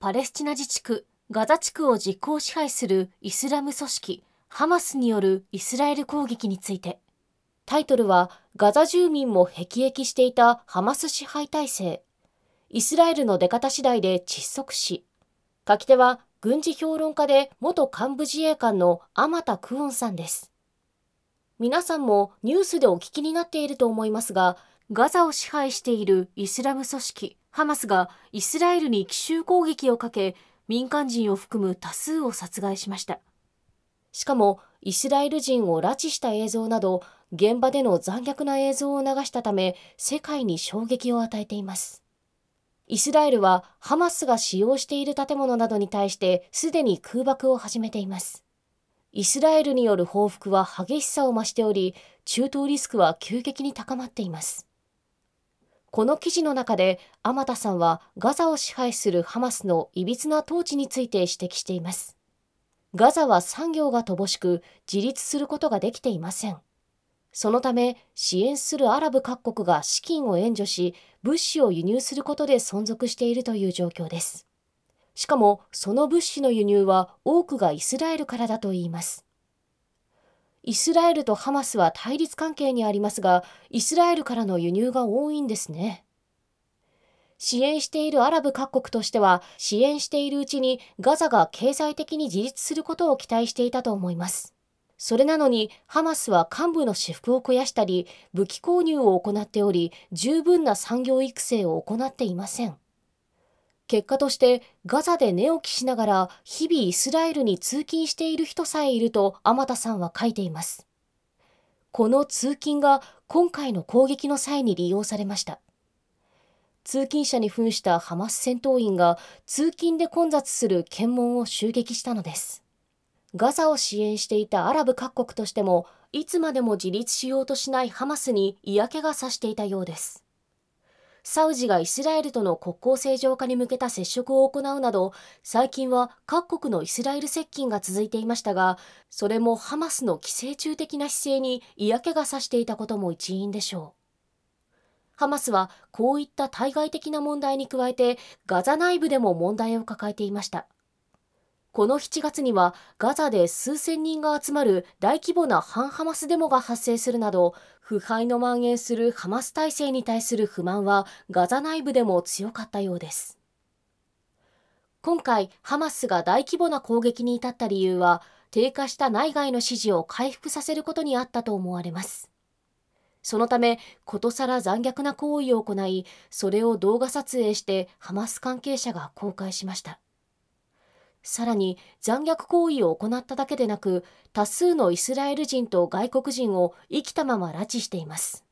パレスチナ自治区ガザ地区を実効支配するイスラム組織ハマスによるイスラエル攻撃についてタイトルはガザ住民も辟易していたハマス支配体制。イスラエルの出方次第で窒息死。書き手は軍事評論家で元幹部自衛官の天田クオンさんです。皆さんもニュースでお聞きになっていると思いますが、ガザを支配しているイスラム組織ハマスがイスラエルに奇襲攻撃をかけ、民間人を含む多数を殺害しました。しかも、イスラエル人を拉致した映像など、現場での残虐な映像を流したため、世界に衝撃を与えています。イスラエルはハマスが使用している建物などに対してすでに空爆を始めています。イスラエルによる報復は激しさを増しており、中東リスクは急激に高まっています。この記事の中で、天田さんはガザを支配するハマスのいびつな統治について指摘しています。ガザは産業が乏しく、自立することができていません。そのため支援するアラブ各国が資金を援助し物資を輸入することで存続しているという状況です。しかもその物資の輸入は多くがイスラエルからだといいます。イスラエルとハマスは対立関係にありますが、イスラエルからの輸入が多いんですね。支援しているアラブ各国としては、支援しているうちにガザが経済的に自立することを期待していたと思います。それなのにハマスは幹部の私服を肥やしたり武器購入を行っており十分な産業育成を行っていません結果としてガザで寝起きしながら日々イスラエルに通勤している人さえいると天田さんは書いています。この通勤が今回の攻撃の際に利用されました。通勤者に扮したハマス戦闘員が通勤で混雑する検問を襲撃したのです。ガザを支援していたアラブ各国としてもいつまでも自立しようとしないハマスに嫌気がさしていたようです。サウジがイスラエルとの国交正常化に向けた接触を行うなど最近は各国のイスラエル接近が続いていましたがそれもハマスの寄生虫的な姿勢に嫌気がさしていたことも一因でしょう。ハマスはこういった対外的な問題に加えてガザ内部でも問題を抱えていました。この7月にはガザで数千人が集まる大規模な反ハマスデモが発生するなど腐敗の蔓延するハマス体制に対する不満はガザ内部でも強かったようです。今回ハマスが大規模な攻撃に至った理由は低下した内外の支持を回復させることにあったと思われます。そのためことさら残虐な行為を行いそれを動画撮影してハマス関係者が公開しました。さらに残虐行為を行っただけでなく多数のイスラエル人と外国人を生きたまま拉致しています。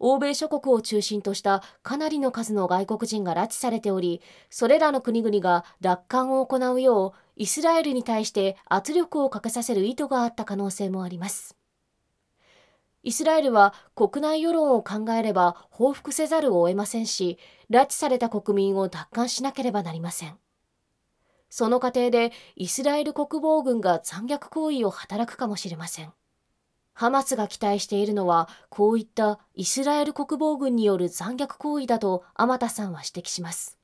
欧米諸国を中心としたかなりの数の外国人が拉致されておりそれらの国々が奪還を行うようイスラエルに対して圧力をかけさせる意図があった可能性もあります。イスラエルは国内世論を考えれば報復せざるを得ませんし拉致された国民を奪還しなければなりません。その過程でイスラエル国防軍が残虐行為を働くかもしれません。ハマスが期待しているのは、こういったイスラエル国防軍による残虐行為だと天田さんは指摘します。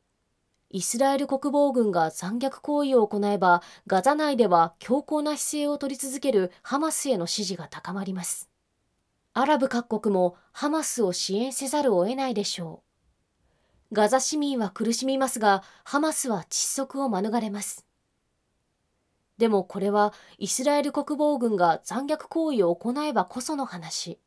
イスラエル国防軍が残虐行為を行えば、ガザ内では強硬な姿勢を取り続けるハマスへの支持が高まります。アラブ各国もハマスを支援せざるを得ないでしょう。ガザ市民は苦しみますが、ハマスは窒息を免れます。でもこれはイスラエル国防軍が残虐行為を行えばこその話。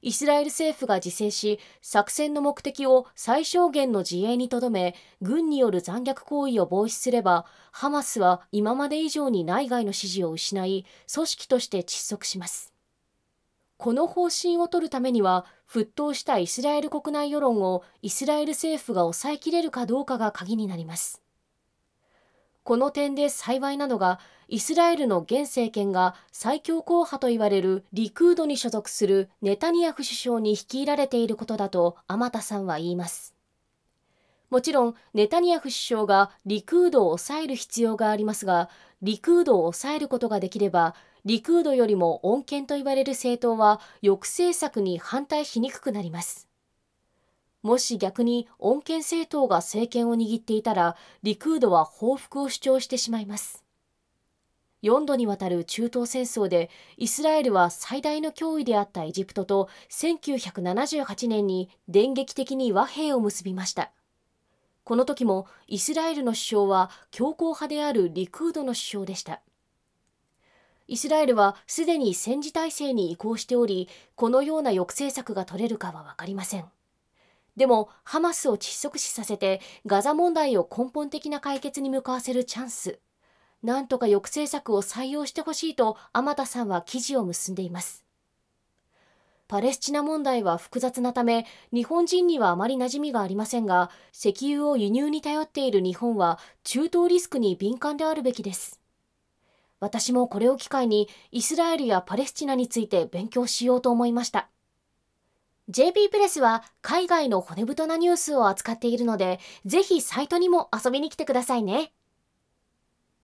イスラエル政府が自制し、作戦の目的を最小限の自衛にとどめ、軍による残虐行為を防止すれば、ハマスは今まで以上に内外の支持を失い、組織として窒息します。この方針を取るためには、沸騰したイスラエル国内世論をイスラエル政府が抑えきれるかどうかが鍵になります。この点で幸いなのが、イスラエルの現政権が最強硬派と言われるリクードに所属するネタニヤフ首相に率いられていることだと天田さんは言います。もちろん、ネタニヤフ首相がリクードを抑える必要がありますが、リクードを抑えることができれば、リクードよりも穏健と言われる政党は抑制策に反対しにくくなります。もし逆に穏健政党が政権を握っていたら、リクードは報復を主張してしまいます。4度にわたる中東戦争でイスラエルは最大の脅威であったエジプトと1978年に電撃的に和平を結びました。この時もイスラエルの首相は強硬派であるリクードの首相でした。イスラエルはすでに戦時体制に移行しており、このような抑制策が取れるかはわかりません。でも、ハマスを窒息死させて、ガザ問題を根本的な解決に向かわせるチャンス。なんとか抑制策を採用してほしいと、天田さんは記事を結んでいます。パレスチナ問題は複雑なため、日本人にはあまり馴染みがありませんが、石油を輸入に頼っている日本は中東リスクに敏感であるべきです。私もこれを機会にイスラエルやパレスチナについて勉強しようと思いました。JP プレスは海外の骨太なニュースを扱っているので、ぜひサイトにも遊びに来てくださいね。